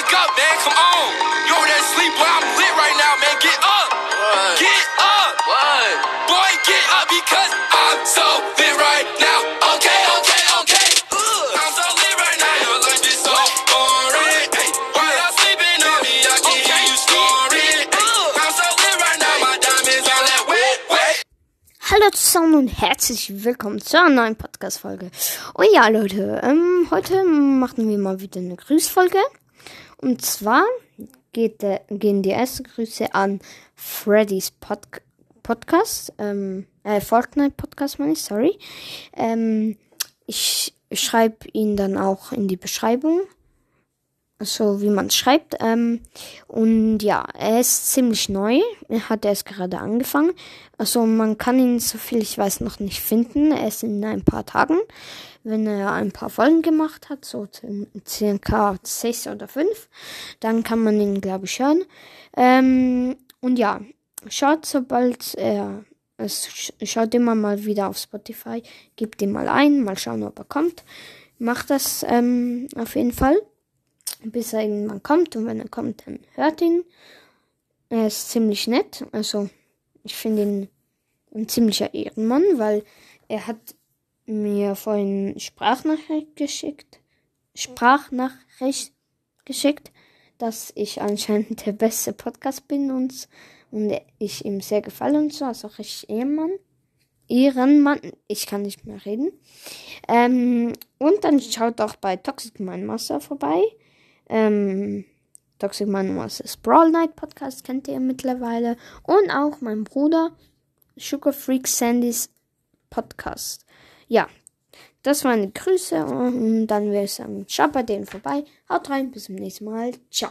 wake up, man. Come on. You over there sleep, boy. I'm lit right now, man. Get up. What? Get up. What? Boy, get up because I'm so lit right now. Okay, okay, okay. Ugh. I'm so lit right now. Your life is so boring. Hey, while I'm sleeping on me, I can hear you snoring. Hey, I'm so lit right now. My diamonds all that wet, wet. Hallo zusammen und herzlich willkommen zu einer neuen Podcast-Folge. Und ja, Leute, ähm, heute machen wir mal wieder eine Grüßfolge. Und zwar der, gehen die ersten Grüße an Freddy's Pod Podcast, ähm, äh, Fortnite Podcast, meine ich, sorry. Ähm, ich schreibe ihn dann auch in die Beschreibung so wie man es schreibt. Ähm, und ja, er ist ziemlich neu. Er hat erst gerade angefangen. Also man kann ihn, so viel ich weiß, noch nicht finden. Er ist in ein paar Tagen. Wenn er ein paar Folgen gemacht hat, so circa sechs oder fünf, dann kann man ihn, glaube ich, hören. Ähm, und ja, schaut, sobald er es schaut immer mal wieder auf Spotify, gebt ihn mal ein, mal schauen, ob er kommt. Macht das ähm, auf jeden Fall bis er irgendwann kommt. Und wenn er kommt, dann hört ihn. Er ist ziemlich nett. Also, ich finde ihn ein ziemlicher Ehrenmann, weil er hat mir vorhin Sprachnachricht geschickt. Sprachnachricht geschickt, dass ich anscheinend der beste Podcast bin und, und ich ihm sehr gefalle und so. Also richtig Ehrenmann. Ehrenmann. Ich kann nicht mehr reden. Ähm, und dann schaut auch bei Toxic Mind Master vorbei. Ähm, Toxic Man Masters Brawl Night Podcast kennt ihr mittlerweile. Und auch mein Bruder Sugar Freak Sandys Podcast. Ja, das waren die Grüße und dann würde ich sagen, schaut bei denen vorbei. Haut rein, bis zum nächsten Mal. Ciao.